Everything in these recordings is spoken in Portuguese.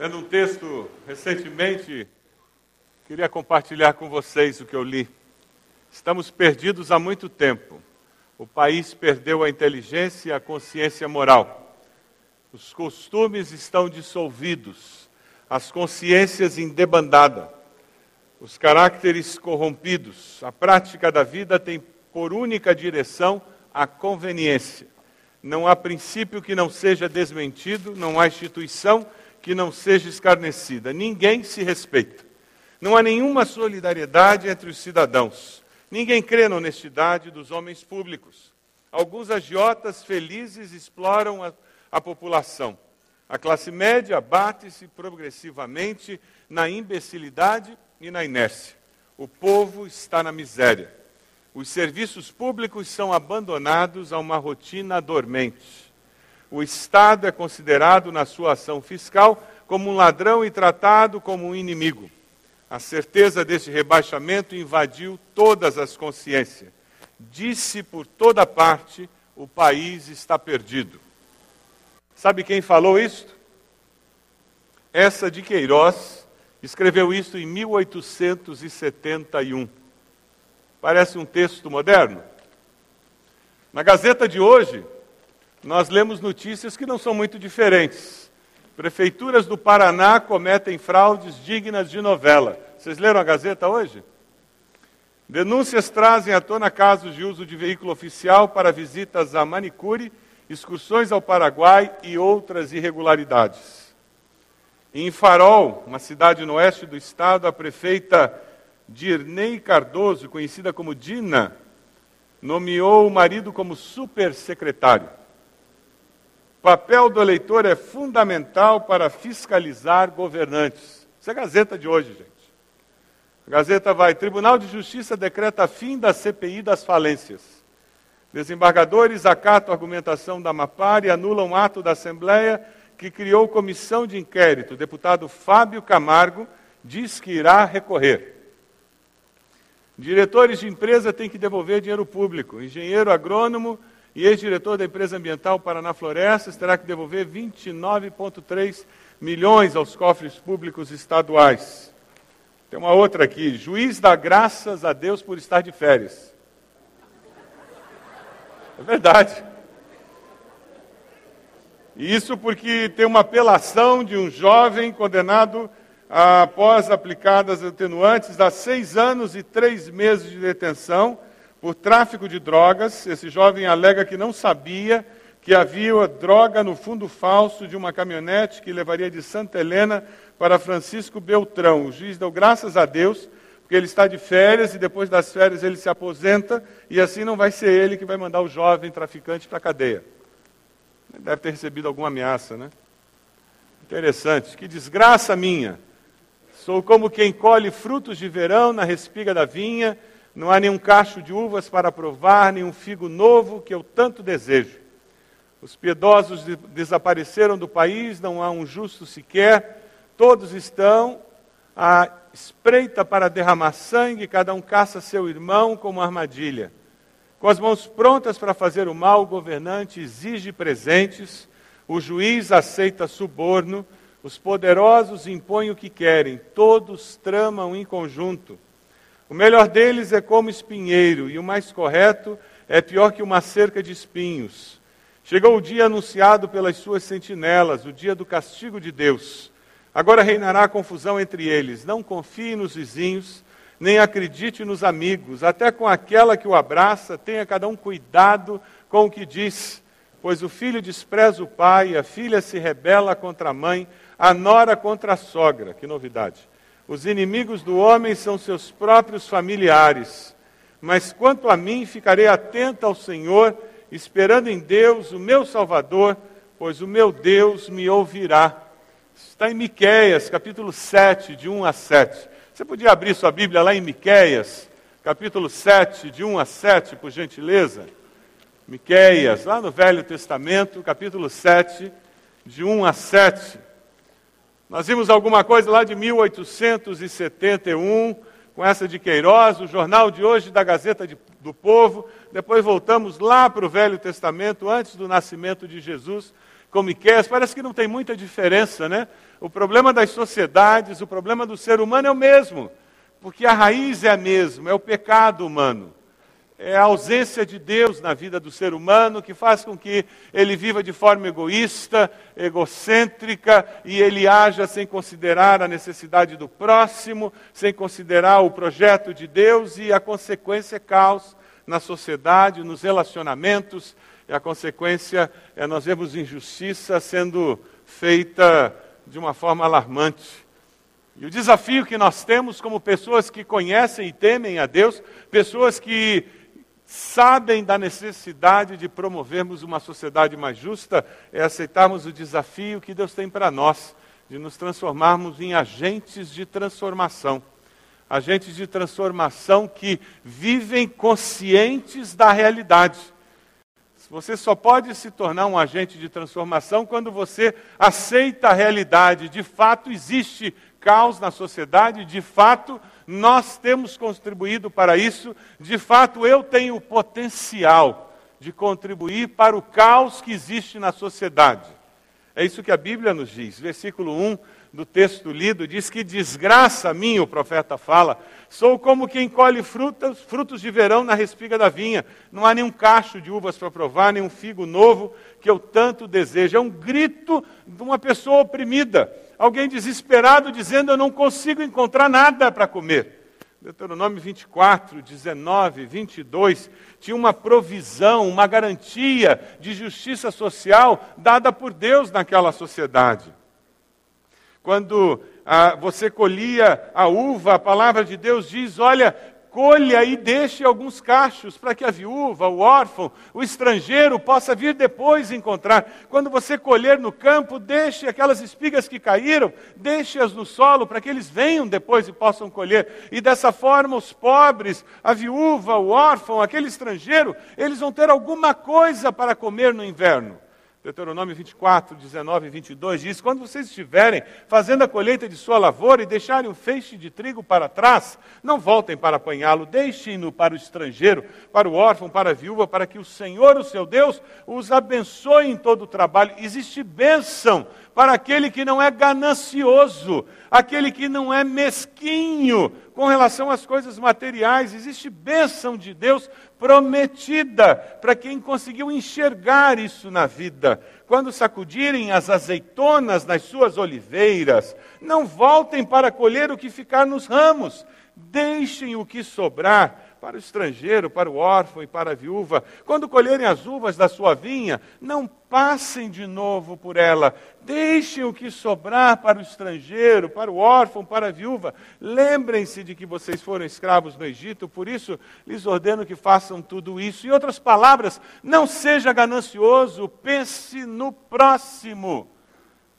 lendo um texto recentemente, queria compartilhar com vocês o que eu li. Estamos perdidos há muito tempo. O país perdeu a inteligência e a consciência moral. Os costumes estão dissolvidos, as consciências em debandada, os caracteres corrompidos. A prática da vida tem por única direção a conveniência. Não há princípio que não seja desmentido, não há instituição que não seja escarnecida. Ninguém se respeita. Não há nenhuma solidariedade entre os cidadãos. Ninguém crê na honestidade dos homens públicos. Alguns agiotas felizes exploram a, a população. A classe média bate-se progressivamente na imbecilidade e na inércia. O povo está na miséria. Os serviços públicos são abandonados a uma rotina dormente o Estado é considerado, na sua ação fiscal, como um ladrão e tratado como um inimigo. A certeza deste rebaixamento invadiu todas as consciências. Disse por toda parte: o país está perdido. Sabe quem falou isto? Essa de Queiroz escreveu isso em 1871. Parece um texto moderno. Na Gazeta de hoje, nós lemos notícias que não são muito diferentes. Prefeituras do Paraná cometem fraudes dignas de novela. Vocês leram a Gazeta hoje? Denúncias trazem à tona casos de uso de veículo oficial para visitas a manicure, excursões ao Paraguai e outras irregularidades. Em Farol, uma cidade no oeste do estado, a prefeita Dirnei Cardoso, conhecida como Dina, nomeou o marido como supersecretário. O papel do eleitor é fundamental para fiscalizar governantes. Isso é a Gazeta de hoje, gente. A Gazeta vai: Tribunal de Justiça decreta fim da CPI das falências. Desembargadores acatam a argumentação da Mapar e anulam ato da Assembleia que criou comissão de inquérito. O deputado Fábio Camargo diz que irá recorrer. Diretores de empresa têm que devolver dinheiro público. Engenheiro agrônomo e ex-diretor da empresa ambiental Paraná Florestas terá que devolver 29,3 milhões aos cofres públicos estaduais. Tem uma outra aqui. Juiz dá graças a Deus por estar de férias. É verdade. Isso porque tem uma apelação de um jovem condenado após aplicadas atenuantes a seis anos e três meses de detenção por tráfico de drogas. Esse jovem alega que não sabia que havia droga no fundo falso de uma caminhonete que levaria de Santa Helena para Francisco Beltrão. O juiz deu graças a Deus, porque ele está de férias e depois das férias ele se aposenta e assim não vai ser ele que vai mandar o jovem traficante para a cadeia. Deve ter recebido alguma ameaça, né? Interessante. Que desgraça minha. Sou como quem colhe frutos de verão na respiga da vinha não há nenhum cacho de uvas para provar, nenhum figo novo que eu tanto desejo. Os piedosos desapareceram do país, não há um justo sequer. Todos estão à espreita para derramar sangue, cada um caça seu irmão como armadilha. Com as mãos prontas para fazer o mal, o governante exige presentes, o juiz aceita suborno, os poderosos impõem o que querem, todos tramam em conjunto. O melhor deles é como espinheiro, e o mais correto é pior que uma cerca de espinhos. Chegou o dia anunciado pelas suas sentinelas, o dia do castigo de Deus. Agora reinará confusão entre eles. Não confie nos vizinhos, nem acredite nos amigos. Até com aquela que o abraça, tenha cada um cuidado com o que diz. Pois o filho despreza o pai, a filha se rebela contra a mãe, a nora contra a sogra. Que novidade. Os inimigos do homem são seus próprios familiares. Mas quanto a mim, ficarei atento ao Senhor, esperando em Deus, o meu Salvador, pois o meu Deus me ouvirá. Está em Miqueias, capítulo 7, de 1 a 7. Você podia abrir sua Bíblia lá em Miqueias, capítulo 7, de 1 a 7, por gentileza? Miqueias, lá no Velho Testamento, capítulo 7, de 1 a 7. Nós vimos alguma coisa lá de 1871, com essa de Queiroz, o jornal de hoje da Gazeta de, do Povo. Depois voltamos lá para o Velho Testamento, antes do nascimento de Jesus, com Miqueias, parece que não tem muita diferença, né? O problema das sociedades, o problema do ser humano é o mesmo, porque a raiz é a mesma, é o pecado humano é a ausência de Deus na vida do ser humano que faz com que ele viva de forma egoísta, egocêntrica e ele haja sem considerar a necessidade do próximo, sem considerar o projeto de Deus e a consequência é caos na sociedade, nos relacionamentos, e a consequência é nós vemos injustiça sendo feita de uma forma alarmante. E o desafio que nós temos como pessoas que conhecem e temem a Deus, pessoas que sabem da necessidade de promovermos uma sociedade mais justa, é aceitarmos o desafio que Deus tem para nós, de nos transformarmos em agentes de transformação. Agentes de transformação que vivem conscientes da realidade. Você só pode se tornar um agente de transformação quando você aceita a realidade. De fato, existe caos na sociedade, de fato, nós temos contribuído para isso, de fato, eu tenho o potencial de contribuir para o caos que existe na sociedade. É isso que a Bíblia nos diz. Versículo 1 do texto lido diz que desgraça a mim, o profeta fala, sou como quem colhe frutas, frutos de verão na respiga da vinha. Não há nenhum cacho de uvas para provar, nenhum figo novo que eu tanto desejo. É um grito de uma pessoa oprimida alguém desesperado dizendo: Eu não consigo encontrar nada para comer. Deuteronômio 24, 19, 22, tinha uma provisão, uma garantia de justiça social dada por Deus naquela sociedade. Quando ah, você colhia a uva, a palavra de Deus diz: Olha, colha e deixe alguns cachos para que a viúva, o órfão, o estrangeiro possa vir depois encontrar. Quando você colher no campo, deixe aquelas espigas que caíram, deixe-as no solo para que eles venham depois e possam colher. E dessa forma, os pobres, a viúva, o órfão, aquele estrangeiro, eles vão ter alguma coisa para comer no inverno. Deuteronômio 24, 19 e 22 diz: Quando vocês estiverem fazendo a colheita de sua lavoura e deixarem o feixe de trigo para trás, não voltem para apanhá-lo, deixem-no para o estrangeiro, para o órfão, para a viúva, para que o Senhor, o seu Deus, os abençoe em todo o trabalho. Existe bênção para aquele que não é ganancioso, aquele que não é mesquinho com relação às coisas materiais. Existe bênção de Deus prometida para quem conseguiu enxergar isso na vida. Quando sacudirem as azeitonas nas suas oliveiras, não voltem para colher o que ficar nos ramos, deixem o que sobrar para o estrangeiro, para o órfão e para a viúva. Quando colherem as uvas da sua vinha, não passem de novo por ela. Deixem o que sobrar para o estrangeiro, para o órfão, para a viúva. Lembrem-se de que vocês foram escravos no Egito, por isso lhes ordeno que façam tudo isso. Em outras palavras, não seja ganancioso, pense no próximo.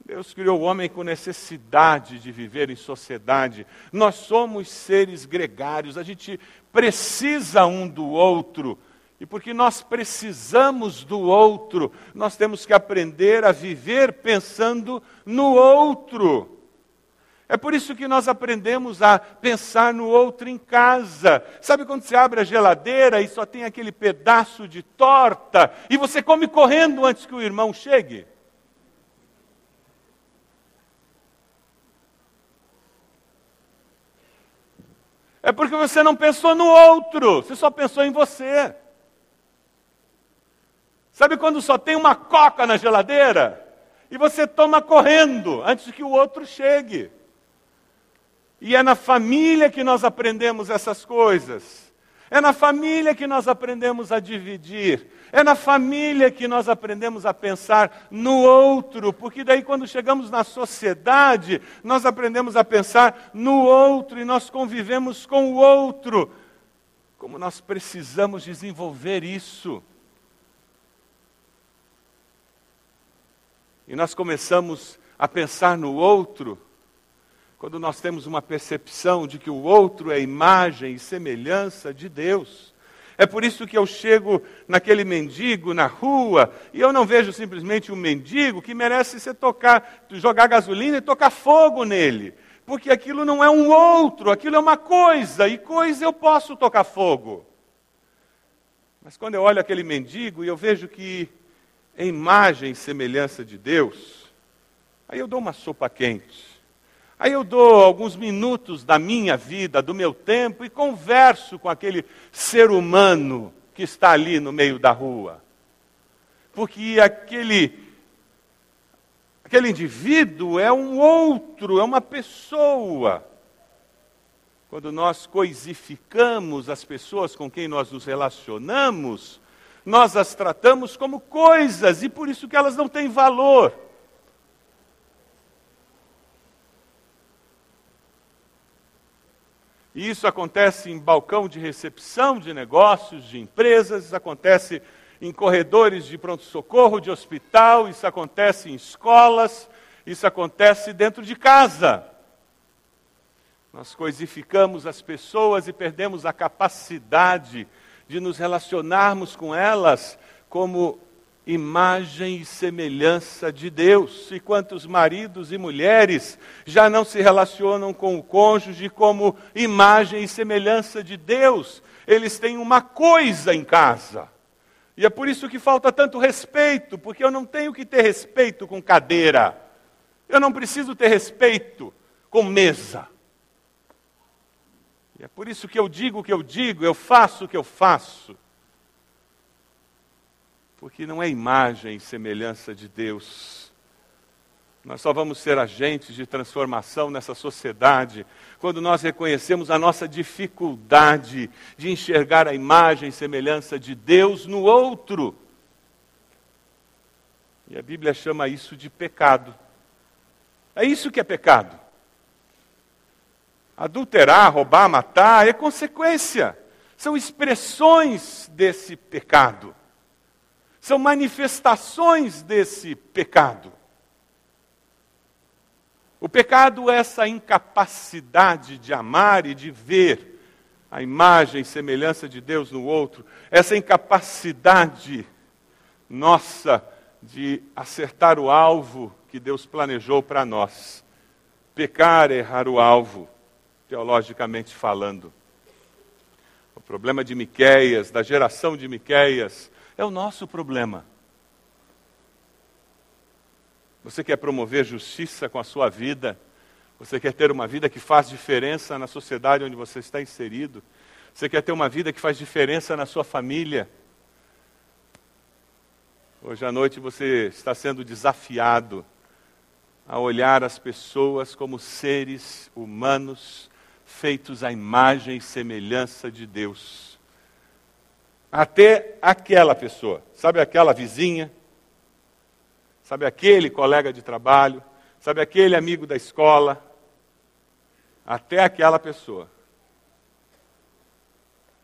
Deus criou o homem com necessidade de viver em sociedade. Nós somos seres gregários, a gente precisa um do outro. E porque nós precisamos do outro, nós temos que aprender a viver pensando no outro. É por isso que nós aprendemos a pensar no outro em casa. Sabe quando você abre a geladeira e só tem aquele pedaço de torta e você come correndo antes que o irmão chegue? É porque você não pensou no outro, você só pensou em você. Sabe quando só tem uma coca na geladeira? E você toma correndo antes que o outro chegue. E é na família que nós aprendemos essas coisas. É na família que nós aprendemos a dividir. É na família que nós aprendemos a pensar no outro, porque daí quando chegamos na sociedade, nós aprendemos a pensar no outro e nós convivemos com o outro. Como nós precisamos desenvolver isso. E nós começamos a pensar no outro quando nós temos uma percepção de que o outro é imagem e semelhança de Deus. É por isso que eu chego naquele mendigo na rua e eu não vejo simplesmente um mendigo que merece ser tocar, jogar gasolina e tocar fogo nele. Porque aquilo não é um outro, aquilo é uma coisa, e coisa eu posso tocar fogo. Mas quando eu olho aquele mendigo e eu vejo que em imagem e semelhança de Deus, aí eu dou uma sopa quente. Aí eu dou alguns minutos da minha vida, do meu tempo, e converso com aquele ser humano que está ali no meio da rua. Porque aquele, aquele indivíduo é um outro, é uma pessoa. Quando nós coisificamos as pessoas com quem nós nos relacionamos, nós as tratamos como coisas e por isso que elas não têm valor. E isso acontece em balcão de recepção de negócios, de empresas, isso acontece em corredores de pronto-socorro, de hospital, isso acontece em escolas, isso acontece dentro de casa. Nós coisificamos as pessoas e perdemos a capacidade de nos relacionarmos com elas como imagem e semelhança de Deus. E quantos maridos e mulheres já não se relacionam com o cônjuge como imagem e semelhança de Deus? Eles têm uma coisa em casa. E é por isso que falta tanto respeito, porque eu não tenho que ter respeito com cadeira. Eu não preciso ter respeito com mesa. E é por isso que eu digo o que eu digo, eu faço o que eu faço porque não é imagem e semelhança de Deus. Nós só vamos ser agentes de transformação nessa sociedade quando nós reconhecemos a nossa dificuldade de enxergar a imagem e semelhança de Deus no outro. E a Bíblia chama isso de pecado. É isso que é pecado. Adulterar, roubar, matar é consequência, são expressões desse pecado são manifestações desse pecado. O pecado é essa incapacidade de amar e de ver a imagem e semelhança de Deus no outro, essa incapacidade nossa de acertar o alvo que Deus planejou para nós. Pecar é errar o alvo, teologicamente falando. O problema de Miqueias, da geração de Miqueias, é o nosso problema. Você quer promover justiça com a sua vida? Você quer ter uma vida que faz diferença na sociedade onde você está inserido? Você quer ter uma vida que faz diferença na sua família? Hoje à noite você está sendo desafiado a olhar as pessoas como seres humanos feitos à imagem e semelhança de Deus até aquela pessoa. Sabe aquela vizinha? Sabe aquele colega de trabalho? Sabe aquele amigo da escola? Até aquela pessoa.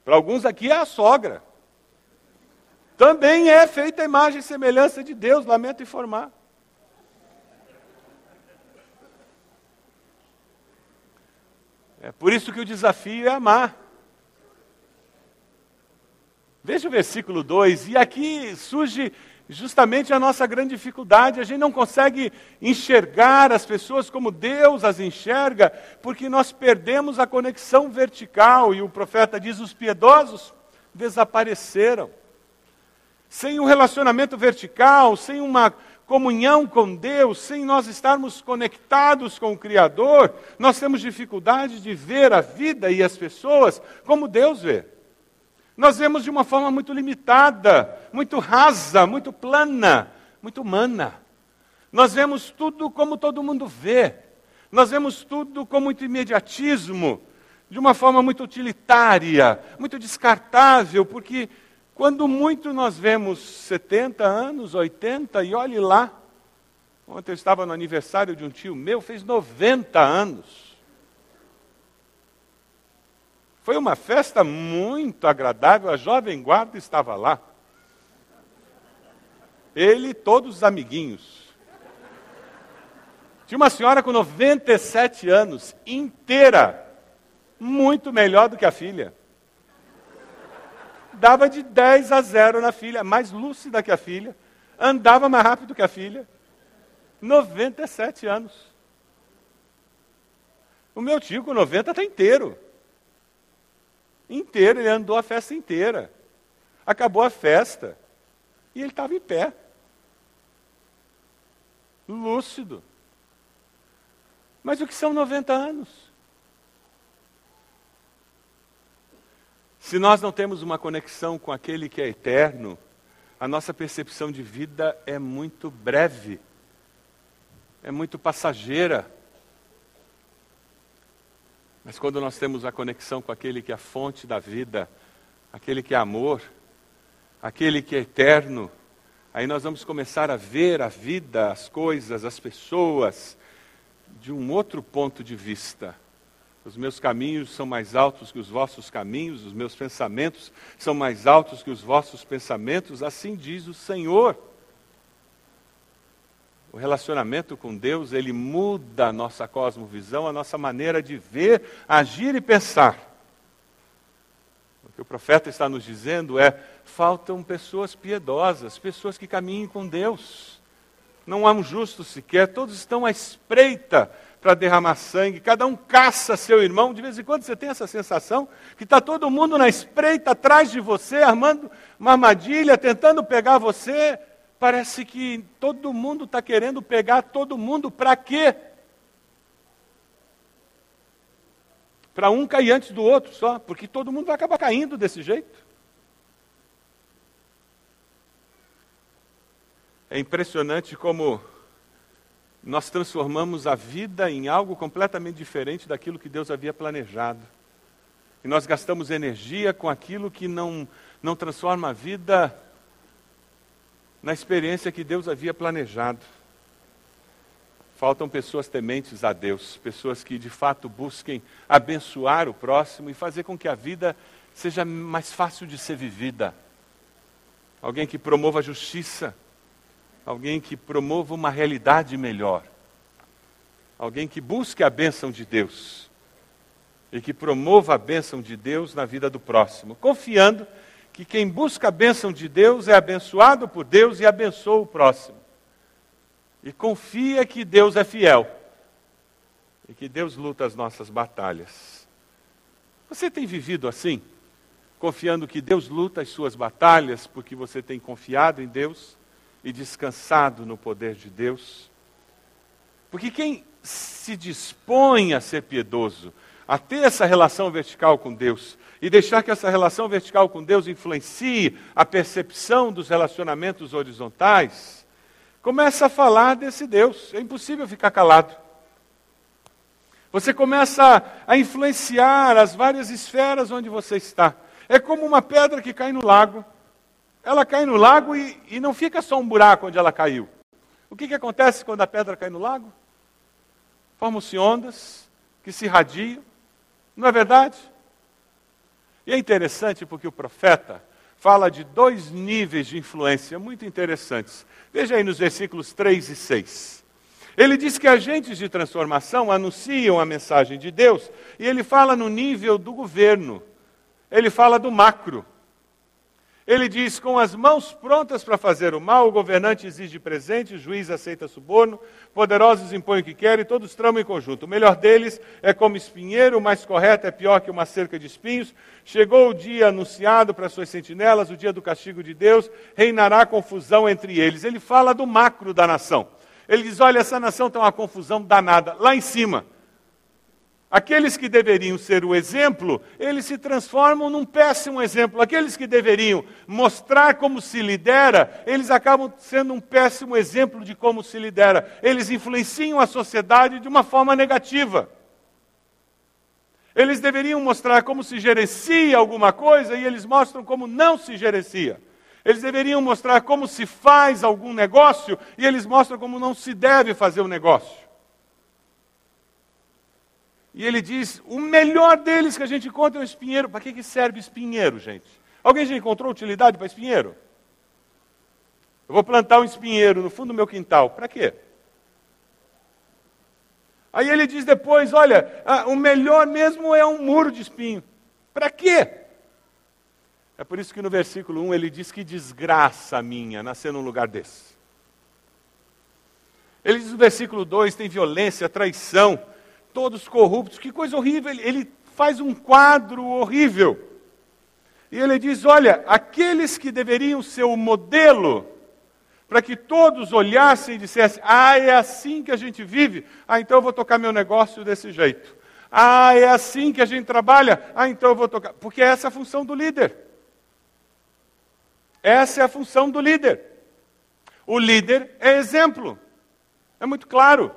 Para alguns aqui é a sogra. Também é feita a imagem e semelhança de Deus, lamento informar. É por isso que o desafio é amar. Veja o versículo 2, e aqui surge justamente a nossa grande dificuldade. A gente não consegue enxergar as pessoas como Deus as enxerga, porque nós perdemos a conexão vertical, e o profeta diz: os piedosos desapareceram. Sem um relacionamento vertical, sem uma comunhão com Deus, sem nós estarmos conectados com o Criador, nós temos dificuldade de ver a vida e as pessoas como Deus vê nós vemos de uma forma muito limitada, muito rasa, muito plana, muito humana. Nós vemos tudo como todo mundo vê. Nós vemos tudo com muito imediatismo, de uma forma muito utilitária, muito descartável, porque quando muito nós vemos 70 anos, 80, e olhe lá. Ontem eu estava no aniversário de um tio meu, fez 90 anos. Foi uma festa muito agradável, a jovem guarda estava lá. Ele e todos os amiguinhos. Tinha uma senhora com 97 anos, inteira, muito melhor do que a filha. Dava de 10 a 0 na filha, mais lúcida que a filha, andava mais rápido que a filha. 97 anos. O meu tio com 90 está inteiro inteiro, ele andou a festa inteira. Acabou a festa e ele estava em pé. lúcido. Mas o que são 90 anos? Se nós não temos uma conexão com aquele que é eterno, a nossa percepção de vida é muito breve, é muito passageira. Mas quando nós temos a conexão com aquele que é a fonte da vida, aquele que é amor, aquele que é eterno, aí nós vamos começar a ver a vida, as coisas, as pessoas, de um outro ponto de vista. Os meus caminhos são mais altos que os vossos caminhos, os meus pensamentos são mais altos que os vossos pensamentos, assim diz o Senhor. O relacionamento com Deus, ele muda a nossa cosmovisão, a nossa maneira de ver, agir e pensar. O que o profeta está nos dizendo é: faltam pessoas piedosas, pessoas que caminhem com Deus. Não há um justo sequer, todos estão à espreita para derramar sangue, cada um caça seu irmão. De vez em quando você tem essa sensação que está todo mundo na espreita atrás de você, armando uma armadilha, tentando pegar você. Parece que todo mundo está querendo pegar todo mundo para quê? Para um cair antes do outro só, porque todo mundo vai acabar caindo desse jeito. É impressionante como nós transformamos a vida em algo completamente diferente daquilo que Deus havia planejado. E nós gastamos energia com aquilo que não, não transforma a vida na experiência que Deus havia planejado. Faltam pessoas tementes a Deus, pessoas que de fato busquem abençoar o próximo e fazer com que a vida seja mais fácil de ser vivida. Alguém que promova a justiça alguém que promova uma realidade melhor, alguém que busque a bênção de Deus e que promova a bênção de Deus na vida do próximo, confiando que quem busca a bênção de Deus é abençoado por Deus e abençoa o próximo. E confia que Deus é fiel e que Deus luta as nossas batalhas. Você tem vivido assim? Confiando que Deus luta as suas batalhas porque você tem confiado em Deus? e descansado no poder de Deus. Porque quem se dispõe a ser piedoso, a ter essa relação vertical com Deus e deixar que essa relação vertical com Deus influencie a percepção dos relacionamentos horizontais, começa a falar desse Deus. É impossível ficar calado. Você começa a influenciar as várias esferas onde você está. É como uma pedra que cai no lago ela cai no lago e, e não fica só um buraco onde ela caiu. O que, que acontece quando a pedra cai no lago? Formam-se ondas que se irradiam, não é verdade? E é interessante porque o profeta fala de dois níveis de influência muito interessantes. Veja aí nos versículos 3 e 6. Ele diz que agentes de transformação anunciam a mensagem de Deus, e ele fala no nível do governo, ele fala do macro. Ele diz: com as mãos prontas para fazer o mal, o governante exige presente, o juiz aceita suborno, poderosos impõem o que querem, todos tramam em conjunto. O melhor deles é como espinheiro, o mais correto é pior que uma cerca de espinhos. Chegou o dia anunciado para suas sentinelas, o dia do castigo de Deus, reinará confusão entre eles. Ele fala do macro da nação. Ele diz: olha, essa nação tem uma confusão danada, lá em cima. Aqueles que deveriam ser o exemplo, eles se transformam num péssimo exemplo. Aqueles que deveriam mostrar como se lidera, eles acabam sendo um péssimo exemplo de como se lidera. Eles influenciam a sociedade de uma forma negativa. Eles deveriam mostrar como se gerencia alguma coisa e eles mostram como não se gerencia. Eles deveriam mostrar como se faz algum negócio e eles mostram como não se deve fazer o negócio. E ele diz: o melhor deles que a gente encontra é o espinheiro. Para que, que serve espinheiro, gente? Alguém já encontrou utilidade para espinheiro? Eu vou plantar um espinheiro no fundo do meu quintal. Para quê? Aí ele diz depois: olha, ah, o melhor mesmo é um muro de espinho. Para quê? É por isso que no versículo 1 ele diz que desgraça minha nascer num lugar desse. Ele diz no versículo 2: tem violência, traição todos corruptos, que coisa horrível. Ele, ele faz um quadro horrível. E ele diz: olha, aqueles que deveriam ser o modelo para que todos olhassem e dissessem: Ah, é assim que a gente vive? Ah, então eu vou tocar meu negócio desse jeito. Ah, é assim que a gente trabalha? Ah, então eu vou tocar. Porque essa é a função do líder. Essa é a função do líder. O líder é exemplo. É muito claro.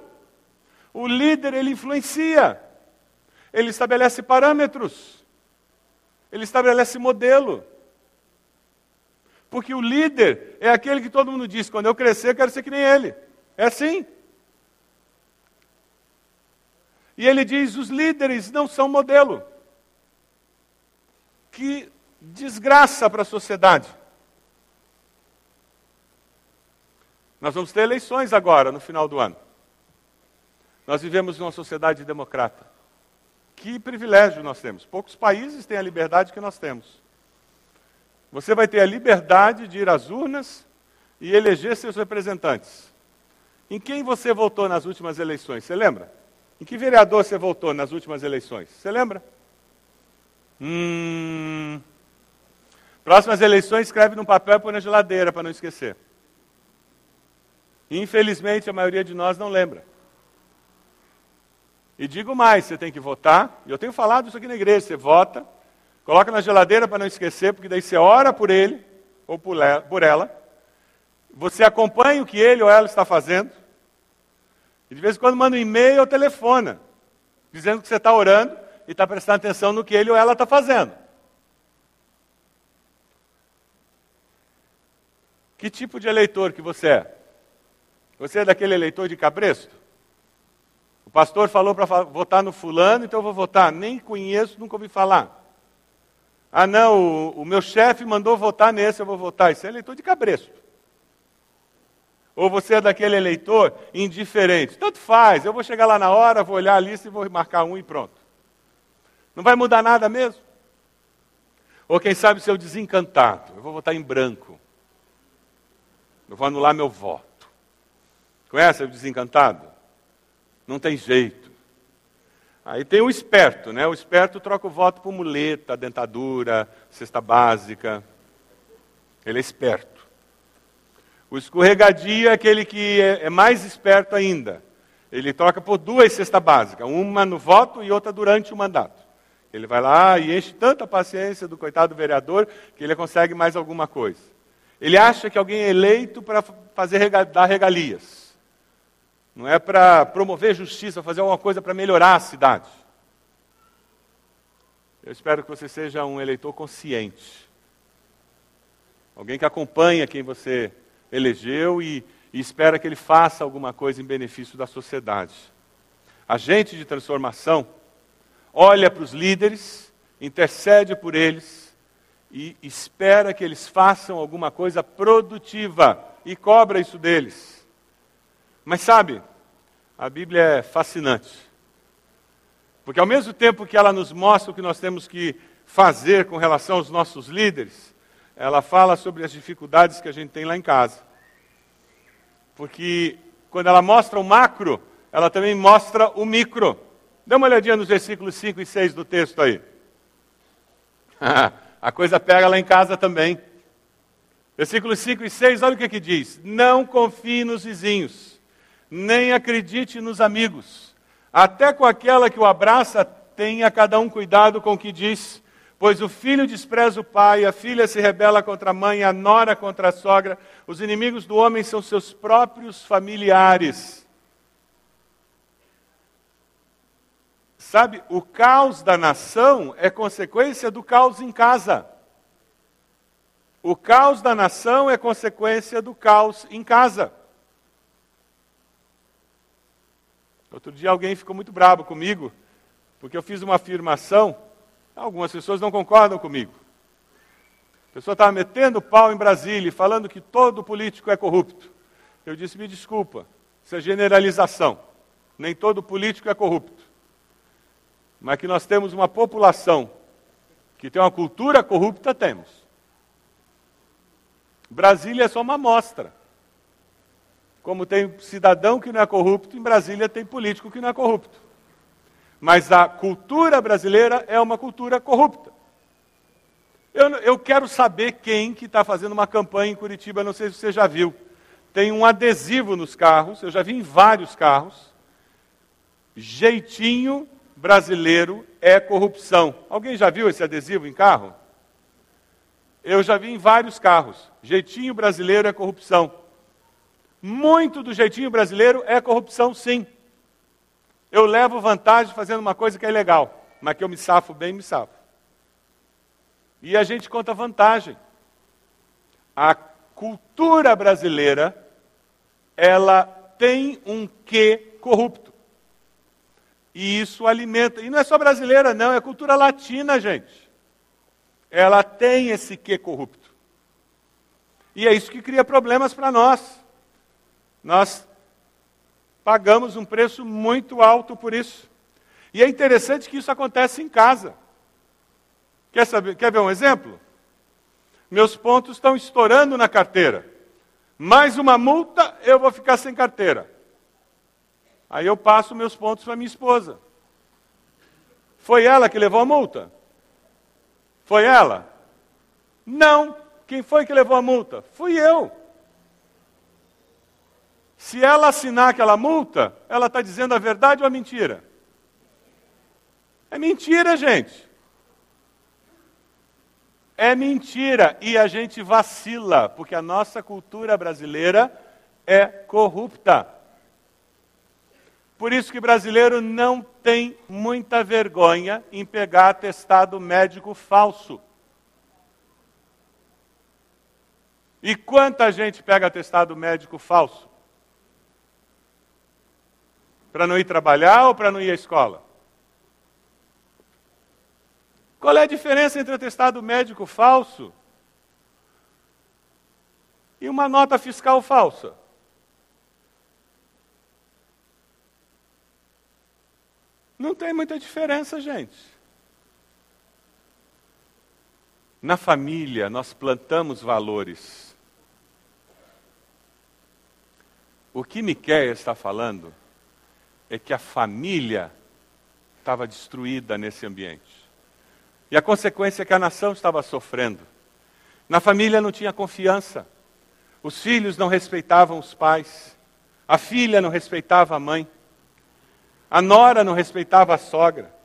O líder, ele influencia. Ele estabelece parâmetros. Ele estabelece modelo. Porque o líder é aquele que todo mundo diz: quando eu crescer, eu quero ser que nem ele. É assim. E ele diz: os líderes não são modelo. Que desgraça para a sociedade. Nós vamos ter eleições agora, no final do ano. Nós vivemos numa sociedade democrata. Que privilégio nós temos. Poucos países têm a liberdade que nós temos. Você vai ter a liberdade de ir às urnas e eleger seus representantes. Em quem você votou nas últimas eleições? Você lembra? Em que vereador você votou nas últimas eleições? Você lembra? Hum. Próximas eleições, escreve num papel e põe na geladeira para não esquecer. Infelizmente, a maioria de nós não lembra. E digo mais, você tem que votar, eu tenho falado isso aqui na igreja, você vota, Coloca na geladeira para não esquecer, porque daí você ora por ele ou por ela. Você acompanha o que ele ou ela está fazendo. E de vez em quando manda um e-mail ou telefona, dizendo que você está orando e está prestando atenção no que ele ou ela está fazendo. Que tipo de eleitor que você é? Você é daquele eleitor de cabresto? O pastor falou para votar no fulano, então eu vou votar. Nem conheço, nunca ouvi falar. Ah, não, o, o meu chefe mandou votar nesse, eu vou votar. Isso é eleitor de cabresto. Ou você é daquele eleitor indiferente. Tanto faz, eu vou chegar lá na hora, vou olhar a lista e vou marcar um e pronto. Não vai mudar nada mesmo. Ou quem sabe seu desencantado. Eu vou votar em branco. Eu vou anular meu voto. Conhece o desencantado? Não tem jeito. Aí tem o esperto, né? O esperto troca o voto por muleta, dentadura, cesta básica. Ele é esperto. O escorregadio é aquele que é, é mais esperto ainda. Ele troca por duas cestas básicas, uma no voto e outra durante o mandato. Ele vai lá e enche tanta paciência do coitado vereador que ele consegue mais alguma coisa. Ele acha que alguém é eleito para fazer dar regalias. Não é para promover justiça, fazer alguma coisa para melhorar a cidade. Eu espero que você seja um eleitor consciente. Alguém que acompanha quem você elegeu e, e espera que ele faça alguma coisa em benefício da sociedade. Agente de transformação, olha para os líderes, intercede por eles e espera que eles façam alguma coisa produtiva e cobra isso deles. Mas sabe, a Bíblia é fascinante. Porque ao mesmo tempo que ela nos mostra o que nós temos que fazer com relação aos nossos líderes, ela fala sobre as dificuldades que a gente tem lá em casa. Porque quando ela mostra o macro, ela também mostra o micro. Dê uma olhadinha nos versículos 5 e 6 do texto aí. a coisa pega lá em casa também. Versículos 5 e 6, olha o que, que diz: Não confie nos vizinhos nem acredite nos amigos. Até com aquela que o abraça, tenha cada um cuidado com o que diz, pois o filho despreza o pai, a filha se rebela contra a mãe, a nora contra a sogra. Os inimigos do homem são seus próprios familiares. Sabe, o caos da nação é consequência do caos em casa. O caos da nação é consequência do caos em casa. Outro dia alguém ficou muito bravo comigo, porque eu fiz uma afirmação, algumas pessoas não concordam comigo. A pessoa estava metendo pau em Brasília, falando que todo político é corrupto. Eu disse: me desculpa, isso é generalização. Nem todo político é corrupto. Mas que nós temos uma população que tem uma cultura corrupta, temos. Brasília é só uma amostra. Como tem cidadão que não é corrupto, em Brasília tem político que não é corrupto. Mas a cultura brasileira é uma cultura corrupta. Eu, eu quero saber quem que está fazendo uma campanha em Curitiba, não sei se você já viu. tem um adesivo nos carros, eu já vi em vários carros. Jeitinho brasileiro é corrupção. Alguém já viu esse adesivo em carro? Eu já vi em vários carros. Jeitinho brasileiro é corrupção. Muito do jeitinho brasileiro é corrupção, sim. Eu levo vantagem fazendo uma coisa que é legal, mas que eu me safo bem, me safo. E a gente conta vantagem. A cultura brasileira, ela tem um quê corrupto. E isso alimenta. E não é só brasileira, não, é cultura latina, gente. Ela tem esse quê corrupto. E é isso que cria problemas para nós. Nós pagamos um preço muito alto por isso. E é interessante que isso acontece em casa. Quer, saber, quer ver um exemplo? Meus pontos estão estourando na carteira. Mais uma multa, eu vou ficar sem carteira. Aí eu passo meus pontos para minha esposa. Foi ela que levou a multa? Foi ela? Não. Quem foi que levou a multa? Fui eu. Se ela assinar aquela multa, ela está dizendo a verdade ou a mentira? É mentira, gente. É mentira. E a gente vacila, porque a nossa cultura brasileira é corrupta. Por isso que brasileiro não tem muita vergonha em pegar atestado médico falso. E quanta gente pega atestado médico falso? Para não ir trabalhar ou para não ir à escola? Qual é a diferença entre atestado médico falso e uma nota fiscal falsa? Não tem muita diferença, gente. Na família, nós plantamos valores. O que Miquel está falando é que a família estava destruída nesse ambiente. E a consequência é que a nação estava sofrendo. Na família não tinha confiança. Os filhos não respeitavam os pais. A filha não respeitava a mãe. A nora não respeitava a sogra.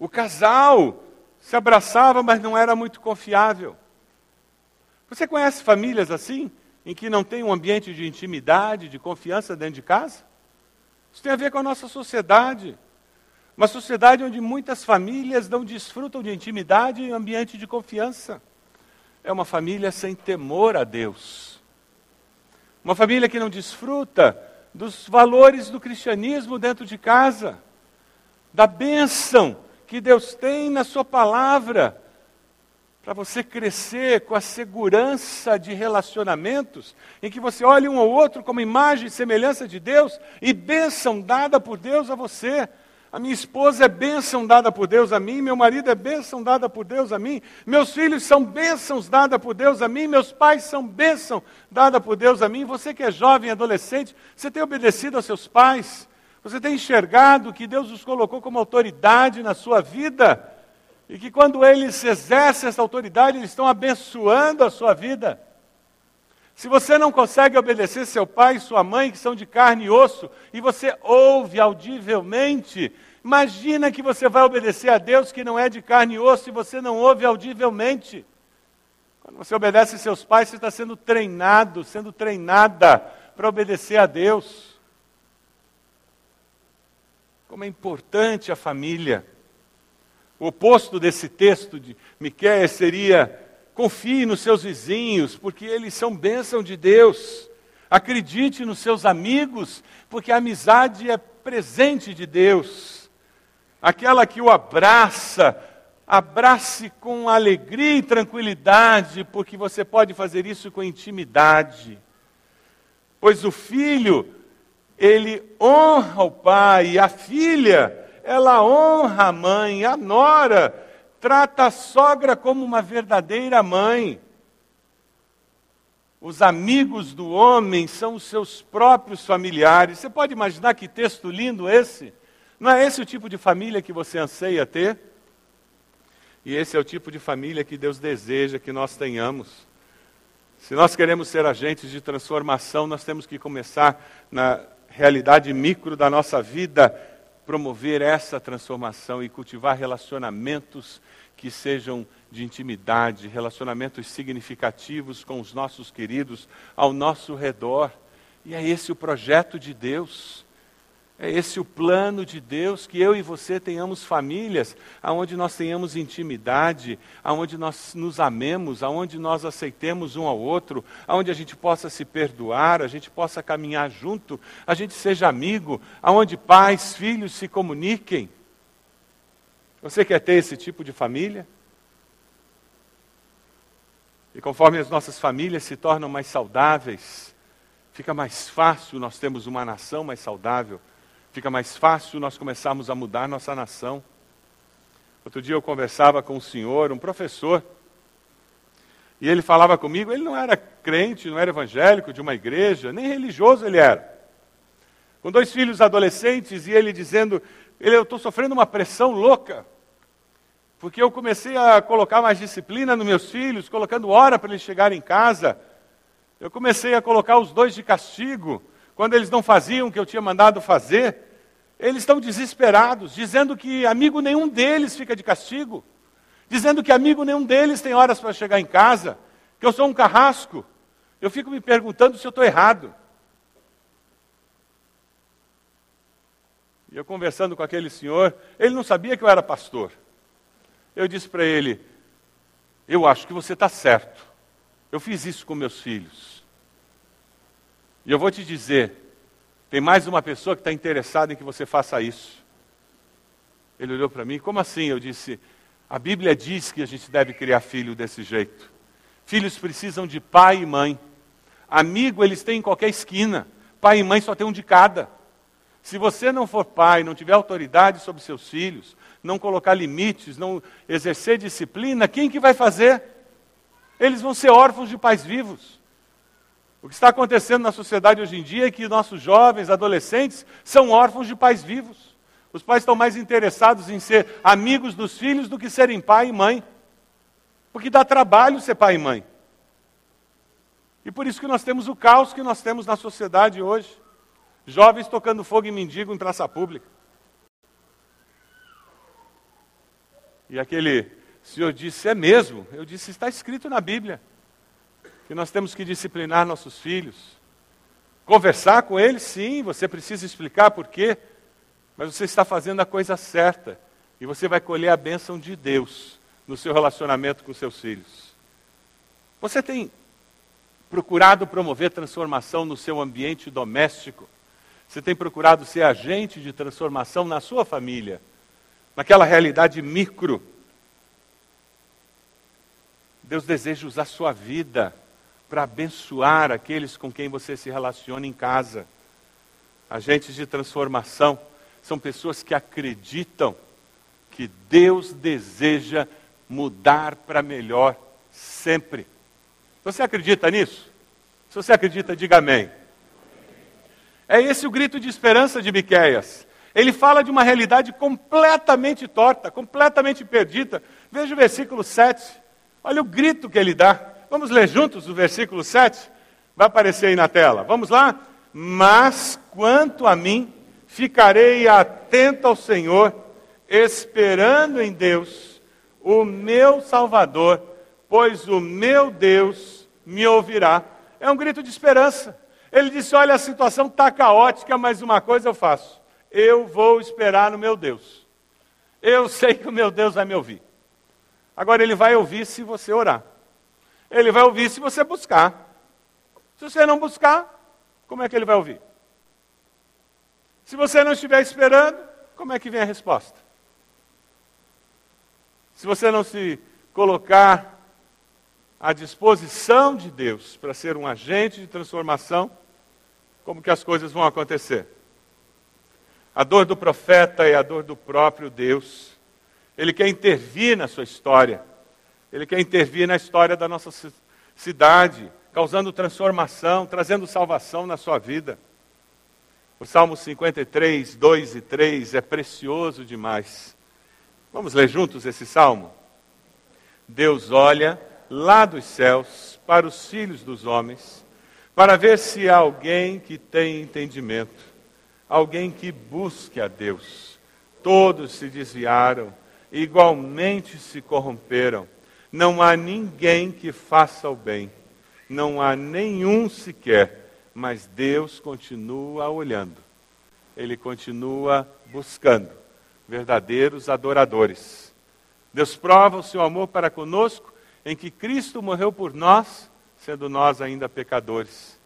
O casal se abraçava, mas não era muito confiável. Você conhece famílias assim, em que não tem um ambiente de intimidade, de confiança dentro de casa? Isso tem a ver com a nossa sociedade. Uma sociedade onde muitas famílias não desfrutam de intimidade e ambiente de confiança. É uma família sem temor a Deus. Uma família que não desfruta dos valores do cristianismo dentro de casa, da bênção que Deus tem na Sua palavra, para você crescer com a segurança de relacionamentos, em que você olha um ao outro como imagem e semelhança de Deus e bênção dada por Deus a você. A minha esposa é bênção dada por Deus a mim, meu marido é bênção dada por Deus a mim, meus filhos são bênçãos dada por Deus a mim, meus pais são bênção dada por Deus a mim. Você que é jovem, adolescente, você tem obedecido aos seus pais, você tem enxergado que Deus os colocou como autoridade na sua vida e que quando eles exercem essa autoridade, eles estão abençoando a sua vida. Se você não consegue obedecer seu pai e sua mãe, que são de carne e osso, e você ouve audivelmente, imagina que você vai obedecer a Deus que não é de carne e osso e você não ouve audivelmente. Quando você obedece seus pais, você está sendo treinado, sendo treinada para obedecer a Deus. Como é importante a família. O oposto desse texto de Miqueias seria Confie nos seus vizinhos, porque eles são bênção de Deus. Acredite nos seus amigos, porque a amizade é presente de Deus. Aquela que o abraça, abrace com alegria e tranquilidade, porque você pode fazer isso com intimidade. Pois o filho, ele honra o pai, a filha, ela honra a mãe, a nora, trata a sogra como uma verdadeira mãe. Os amigos do homem são os seus próprios familiares. Você pode imaginar que texto lindo esse? Não é esse o tipo de família que você anseia ter? E esse é o tipo de família que Deus deseja que nós tenhamos. Se nós queremos ser agentes de transformação, nós temos que começar na realidade micro da nossa vida, promover essa transformação e cultivar relacionamentos que sejam de intimidade, relacionamentos significativos com os nossos queridos ao nosso redor. E é esse o projeto de Deus. É esse o plano de Deus, que eu e você tenhamos famílias, aonde nós tenhamos intimidade, aonde nós nos amemos, aonde nós aceitemos um ao outro, aonde a gente possa se perdoar, a gente possa caminhar junto, a gente seja amigo, aonde pais, filhos se comuniquem. Você quer ter esse tipo de família? E conforme as nossas famílias se tornam mais saudáveis, fica mais fácil nós termos uma nação mais saudável fica mais fácil nós começarmos a mudar nossa nação. Outro dia eu conversava com um senhor, um professor, e ele falava comigo, ele não era crente, não era evangélico de uma igreja, nem religioso ele era. Com dois filhos adolescentes e ele dizendo, ele, eu estou sofrendo uma pressão louca, porque eu comecei a colocar mais disciplina nos meus filhos, colocando hora para eles chegarem em casa. Eu comecei a colocar os dois de castigo quando eles não faziam o que eu tinha mandado fazer, eles estão desesperados, dizendo que amigo nenhum deles fica de castigo, dizendo que amigo nenhum deles tem horas para chegar em casa, que eu sou um carrasco. Eu fico me perguntando se eu estou errado. E eu conversando com aquele senhor, ele não sabia que eu era pastor. Eu disse para ele: Eu acho que você está certo. Eu fiz isso com meus filhos. E eu vou te dizer: tem mais uma pessoa que está interessada em que você faça isso. Ele olhou para mim, como assim? Eu disse: a Bíblia diz que a gente deve criar filho desse jeito. Filhos precisam de pai e mãe. Amigo eles têm em qualquer esquina. Pai e mãe só tem um de cada. Se você não for pai, não tiver autoridade sobre seus filhos, não colocar limites, não exercer disciplina, quem que vai fazer? Eles vão ser órfãos de pais vivos. O que está acontecendo na sociedade hoje em dia é que nossos jovens, adolescentes, são órfãos de pais vivos. Os pais estão mais interessados em ser amigos dos filhos do que serem pai e mãe. Porque dá trabalho ser pai e mãe. E por isso que nós temos o caos que nós temos na sociedade hoje. Jovens tocando fogo em mendigo em praça pública. E aquele senhor disse: É mesmo? Eu disse: Está escrito na Bíblia que nós temos que disciplinar nossos filhos. Conversar com eles, sim, você precisa explicar por quê, mas você está fazendo a coisa certa e você vai colher a bênção de Deus no seu relacionamento com seus filhos. Você tem procurado promover transformação no seu ambiente doméstico? Você tem procurado ser agente de transformação na sua família, naquela realidade micro? Deus deseja usar sua vida para abençoar aqueles com quem você se relaciona em casa. Agentes de transformação são pessoas que acreditam que Deus deseja mudar para melhor sempre. Você acredita nisso? Se você acredita, diga amém. É esse o grito de esperança de Miqueias. Ele fala de uma realidade completamente torta, completamente perdida. Veja o versículo 7. Olha o grito que ele dá. Vamos ler juntos o versículo 7? Vai aparecer aí na tela. Vamos lá? Mas quanto a mim, ficarei atento ao Senhor, esperando em Deus, o meu Salvador, pois o meu Deus me ouvirá. É um grito de esperança. Ele disse: Olha, a situação está caótica, mas uma coisa eu faço: eu vou esperar no meu Deus. Eu sei que o meu Deus vai me ouvir. Agora, ele vai ouvir se você orar. Ele vai ouvir se você buscar. Se você não buscar, como é que ele vai ouvir? Se você não estiver esperando, como é que vem a resposta? Se você não se colocar à disposição de Deus para ser um agente de transformação, como que as coisas vão acontecer? A dor do profeta é a dor do próprio Deus. Ele quer intervir na sua história. Ele quer intervir na história da nossa cidade, causando transformação, trazendo salvação na sua vida. O Salmo 53, 2 e 3 é precioso demais. Vamos ler juntos esse salmo? Deus olha lá dos céus para os filhos dos homens, para ver se há alguém que tem entendimento, alguém que busque a Deus. Todos se desviaram, igualmente se corromperam. Não há ninguém que faça o bem, não há nenhum sequer, mas Deus continua olhando, Ele continua buscando verdadeiros adoradores. Deus prova o seu amor para conosco em que Cristo morreu por nós, sendo nós ainda pecadores.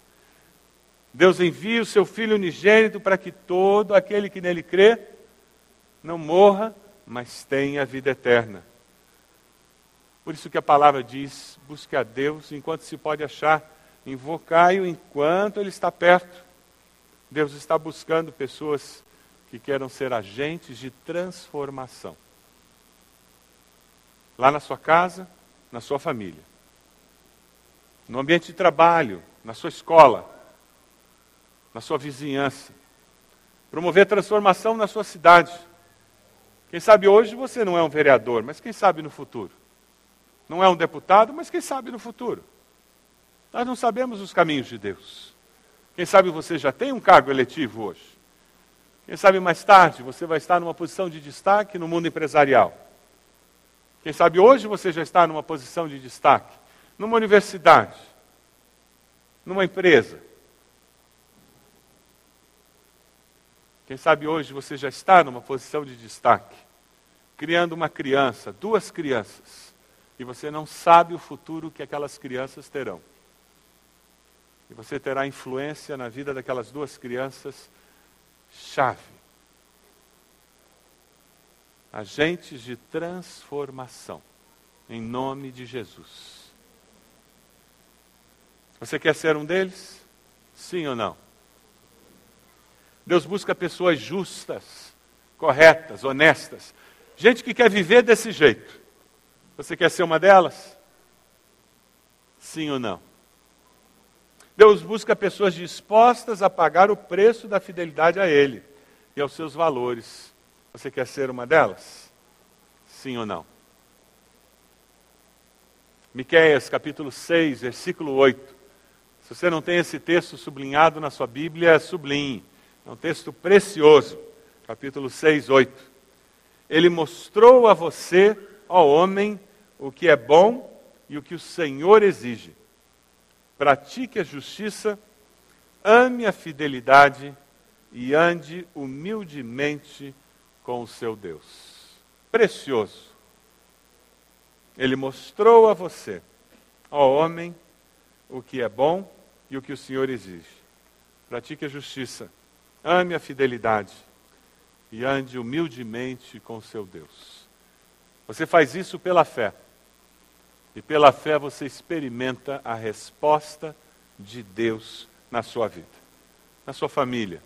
Deus envia o seu Filho unigênito para que todo aquele que nele crê não morra, mas tenha a vida eterna. Por isso que a palavra diz: busque a Deus enquanto se pode achar, invocai-o enquanto ele está perto. Deus está buscando pessoas que queiram ser agentes de transformação. Lá na sua casa, na sua família, no ambiente de trabalho, na sua escola, na sua vizinhança. Promover transformação na sua cidade. Quem sabe hoje você não é um vereador, mas quem sabe no futuro? Não é um deputado, mas quem sabe no futuro? Nós não sabemos os caminhos de Deus. Quem sabe você já tem um cargo eletivo hoje? Quem sabe mais tarde você vai estar numa posição de destaque no mundo empresarial. Quem sabe hoje você já está numa posição de destaque numa universidade, numa empresa. Quem sabe hoje você já está numa posição de destaque, criando uma criança, duas crianças, e você não sabe o futuro que aquelas crianças terão. E você terá influência na vida daquelas duas crianças chave. Agentes de transformação, em nome de Jesus. Você quer ser um deles? Sim ou não? Deus busca pessoas justas, corretas, honestas. Gente que quer viver desse jeito. Você quer ser uma delas? Sim ou não? Deus busca pessoas dispostas a pagar o preço da fidelidade a Ele e aos seus valores. Você quer ser uma delas? Sim ou não? Miqueias capítulo 6, versículo 8. Se você não tem esse texto sublinhado na sua Bíblia, sublinhe. É um texto precioso. Capítulo 6, 8. Ele mostrou a você, ó homem, o que é bom e o que o Senhor exige pratique a justiça, ame a fidelidade e ande humildemente com o seu Deus. Precioso. Ele mostrou a você, ó homem, o que é bom e o que o Senhor exige. Pratique a justiça, ame a fidelidade e ande humildemente com o seu Deus. Você faz isso pela fé. E pela fé você experimenta a resposta de Deus na sua vida, na sua família,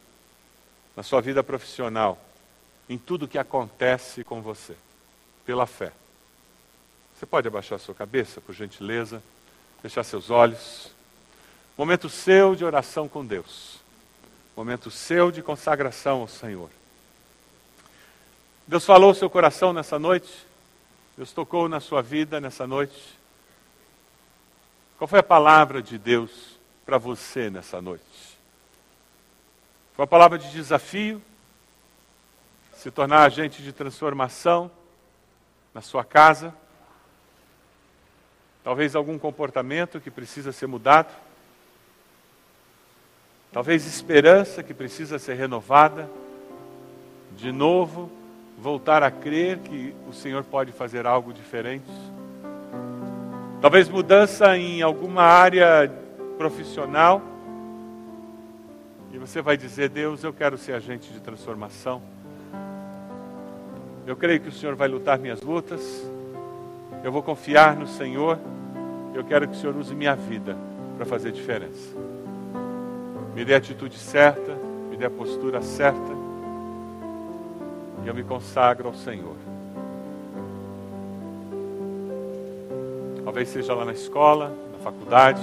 na sua vida profissional, em tudo que acontece com você, pela fé. Você pode abaixar sua cabeça, por gentileza, fechar seus olhos. Momento seu de oração com Deus. Momento seu de consagração ao Senhor. Deus falou ao seu coração nessa noite. Deus tocou na sua vida nessa noite. Qual foi a palavra de Deus para você nessa noite? Foi uma palavra de desafio, se tornar agente de transformação na sua casa, talvez algum comportamento que precisa ser mudado, talvez esperança que precisa ser renovada, de novo voltar a crer que o Senhor pode fazer algo diferente. Talvez mudança em alguma área profissional. E você vai dizer: Deus, eu quero ser agente de transformação. Eu creio que o Senhor vai lutar minhas lutas. Eu vou confiar no Senhor. Eu quero que o Senhor use minha vida para fazer diferença. Me dê a atitude certa, me dê a postura certa. Eu me consagro ao Senhor. Talvez seja lá na escola, na faculdade,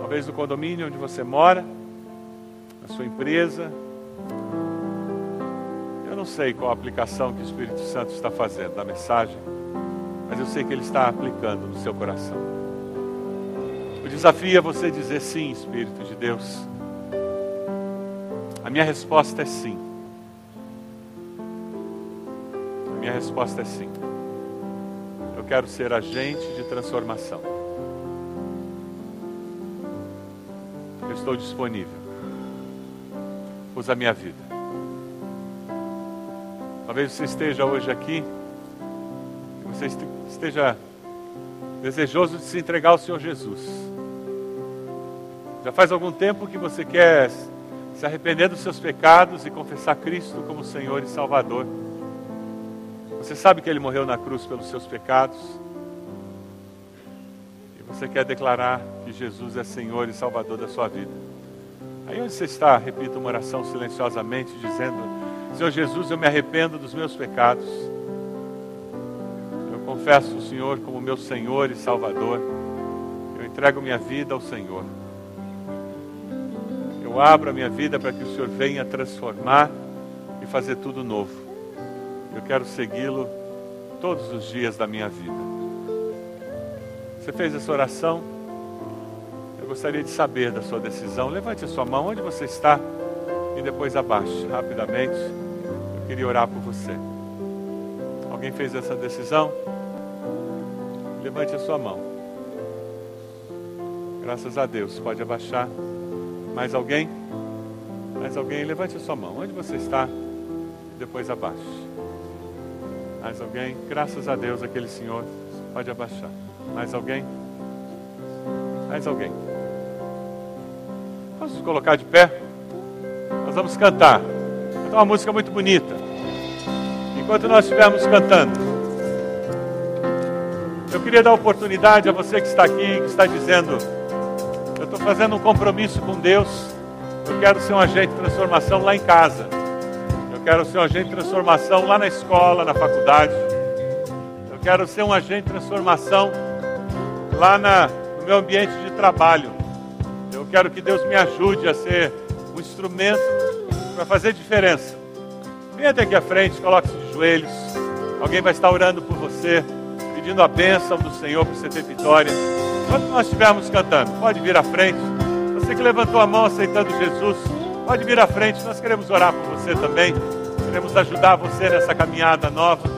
talvez no condomínio onde você mora, na sua empresa. Eu não sei qual a aplicação que o Espírito Santo está fazendo da mensagem, mas eu sei que Ele está aplicando no seu coração. O desafio é você dizer sim, Espírito de Deus. A minha resposta é sim. Resposta é sim. Eu quero ser agente de transformação. Eu estou disponível. Usa a minha vida. Talvez você esteja hoje aqui e você esteja desejoso de se entregar ao Senhor Jesus. Já faz algum tempo que você quer se arrepender dos seus pecados e confessar Cristo como Senhor e Salvador. Você sabe que Ele morreu na cruz pelos seus pecados. E você quer declarar que Jesus é Senhor e Salvador da sua vida. Aí onde você está, repita uma oração silenciosamente, dizendo: Senhor Jesus, eu me arrependo dos meus pecados. Eu confesso o Senhor como meu Senhor e Salvador. Eu entrego minha vida ao Senhor. Eu abro a minha vida para que o Senhor venha transformar e fazer tudo novo. Eu quero segui-lo todos os dias da minha vida. Você fez essa oração? Eu gostaria de saber da sua decisão. Levante a sua mão onde você está e depois abaixe rapidamente. Eu queria orar por você. Alguém fez essa decisão? Levante a sua mão. Graças a Deus. Pode abaixar. Mais alguém? Mais alguém? Levante a sua mão. Onde você está? Depois abaixe. Mais alguém? Graças a Deus, aquele senhor. Pode abaixar. Mais alguém? Mais alguém? Vamos nos colocar de pé? Nós vamos cantar. Cantar uma música muito bonita. Enquanto nós estivermos cantando, eu queria dar oportunidade a você que está aqui, que está dizendo estou fazendo um compromisso com Deus. Eu quero ser um agente de transformação lá em casa. Quero ser um agente de transformação lá na escola, na faculdade. Eu quero ser um agente de transformação lá na, no meu ambiente de trabalho. Eu quero que Deus me ajude a ser um instrumento para fazer diferença. Venha até aqui à frente, coloque-se de joelhos. Alguém vai estar orando por você, pedindo a bênção do Senhor para você ter vitória. Enquanto nós estivermos cantando, pode vir à frente. Você que levantou a mão aceitando Jesus, pode vir à frente. Nós queremos orar por você também. Queremos ajudar você nessa caminhada nova.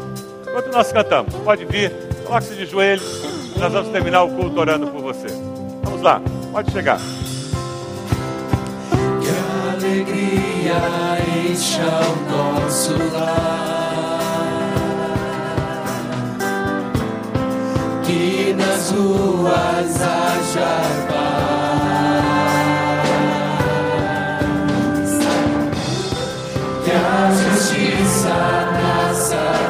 Enquanto nós cantamos, pode vir, coloque-se de joelhos. Nós vamos terminar o culto orando por você. Vamos lá, pode chegar. Que alegria encha o nosso lar. que nas ruas haja paz, que a justiça sun.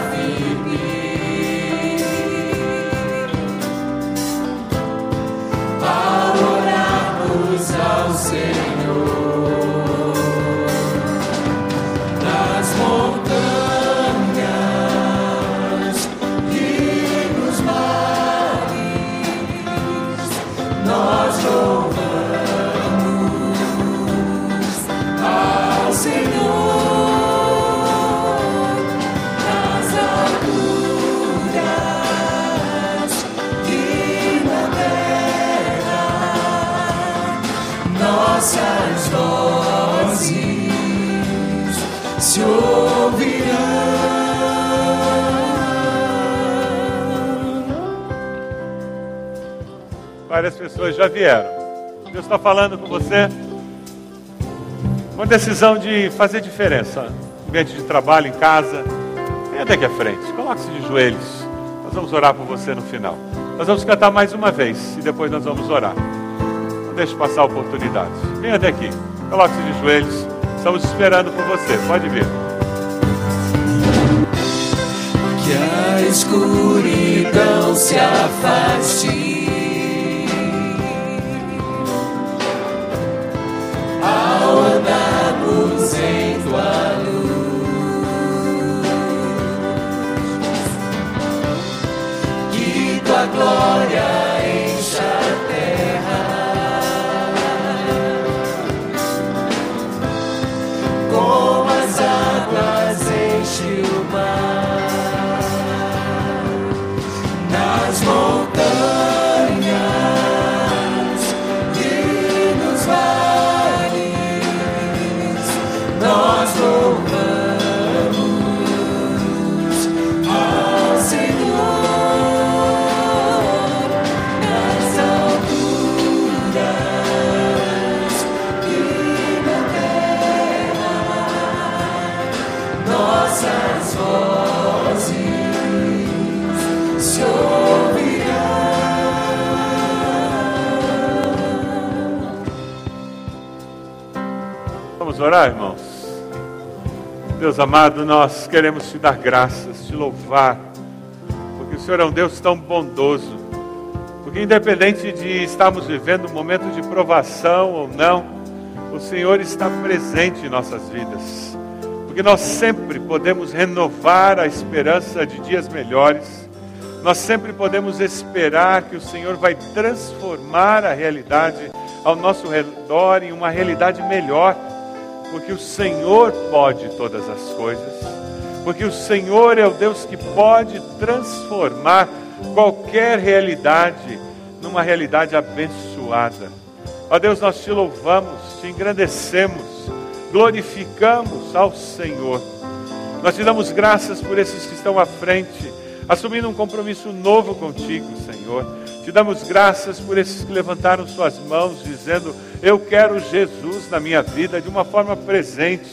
Várias pessoas já vieram. Deus está falando com você. Uma decisão de fazer diferença. Ambiente de trabalho, em casa. Venha daqui à frente. Coloque-se de joelhos. Nós vamos orar por você no final. Nós vamos cantar mais uma vez e depois nós vamos orar. Não deixe passar a oportunidade. Venha até aqui. Coloque-se de joelhos. Estamos esperando por você. Pode vir. Que a escuridão se afaste. Ao andarmos em tua luz, que tua glória goodbye. Orar, irmãos? Deus amado, nós queremos te dar graças, te louvar, porque o Senhor é um Deus tão bondoso. Porque, independente de estarmos vivendo um momento de provação ou não, o Senhor está presente em nossas vidas. Porque nós sempre podemos renovar a esperança de dias melhores, nós sempre podemos esperar que o Senhor vai transformar a realidade ao nosso redor em uma realidade melhor porque o Senhor pode todas as coisas, porque o Senhor é o Deus que pode transformar qualquer realidade numa realidade abençoada. Ó Deus, nós te louvamos, te engrandecemos, glorificamos ao Senhor. Nós te damos graças por esses que estão à frente, assumindo um compromisso novo contigo, Senhor. Te damos graças por esses que levantaram suas mãos, dizendo: Eu quero Jesus na minha vida de uma forma presente.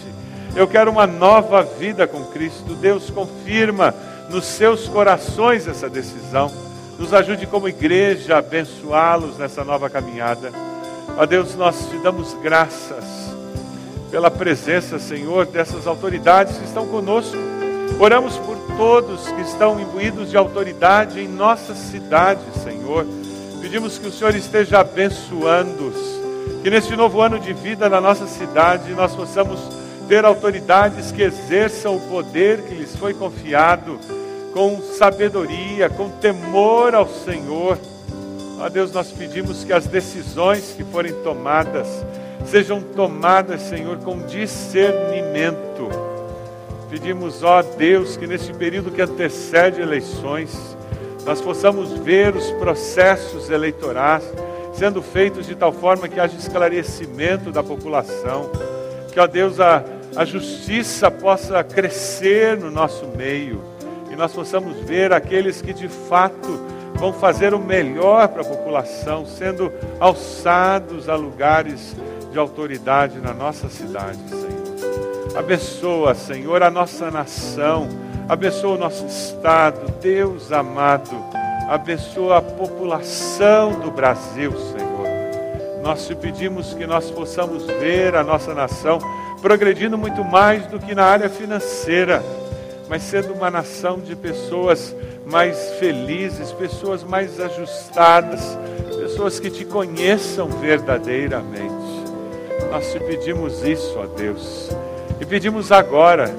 Eu quero uma nova vida com Cristo. Deus confirma nos seus corações essa decisão. Nos ajude como igreja a abençoá-los nessa nova caminhada. Ó Deus, nós te damos graças pela presença, Senhor, dessas autoridades que estão conosco. Oramos por todos que estão imbuídos de autoridade em nossa cidade, Senhor. Pedimos que o Senhor esteja abençoando-os, que neste novo ano de vida na nossa cidade nós possamos ter autoridades que exerçam o poder que lhes foi confiado com sabedoria, com temor ao Senhor. Ó Deus, nós pedimos que as decisões que forem tomadas sejam tomadas, Senhor, com discernimento Pedimos, ó Deus, que neste período que antecede eleições, nós possamos ver os processos eleitorais sendo feitos de tal forma que haja esclarecimento da população, que, ó Deus, a, a justiça possa crescer no nosso meio e nós possamos ver aqueles que de fato vão fazer o melhor para a população, sendo alçados a lugares de autoridade na nossa cidade, Senhor. Abençoa, Senhor, a nossa nação, abençoa o nosso estado, Deus amado, abençoa a população do Brasil, Senhor. Nós te pedimos que nós possamos ver a nossa nação progredindo muito mais do que na área financeira, mas sendo uma nação de pessoas mais felizes, pessoas mais ajustadas, pessoas que te conheçam verdadeiramente. Nós te pedimos isso, ó Deus. E pedimos agora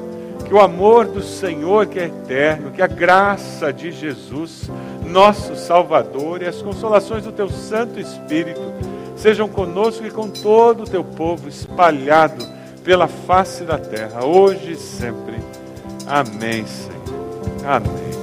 que o amor do Senhor, que é eterno, que a graça de Jesus, nosso Salvador, e as consolações do Teu Santo Espírito sejam conosco e com todo o Teu povo espalhado pela face da terra, hoje e sempre. Amém, Senhor. Amém.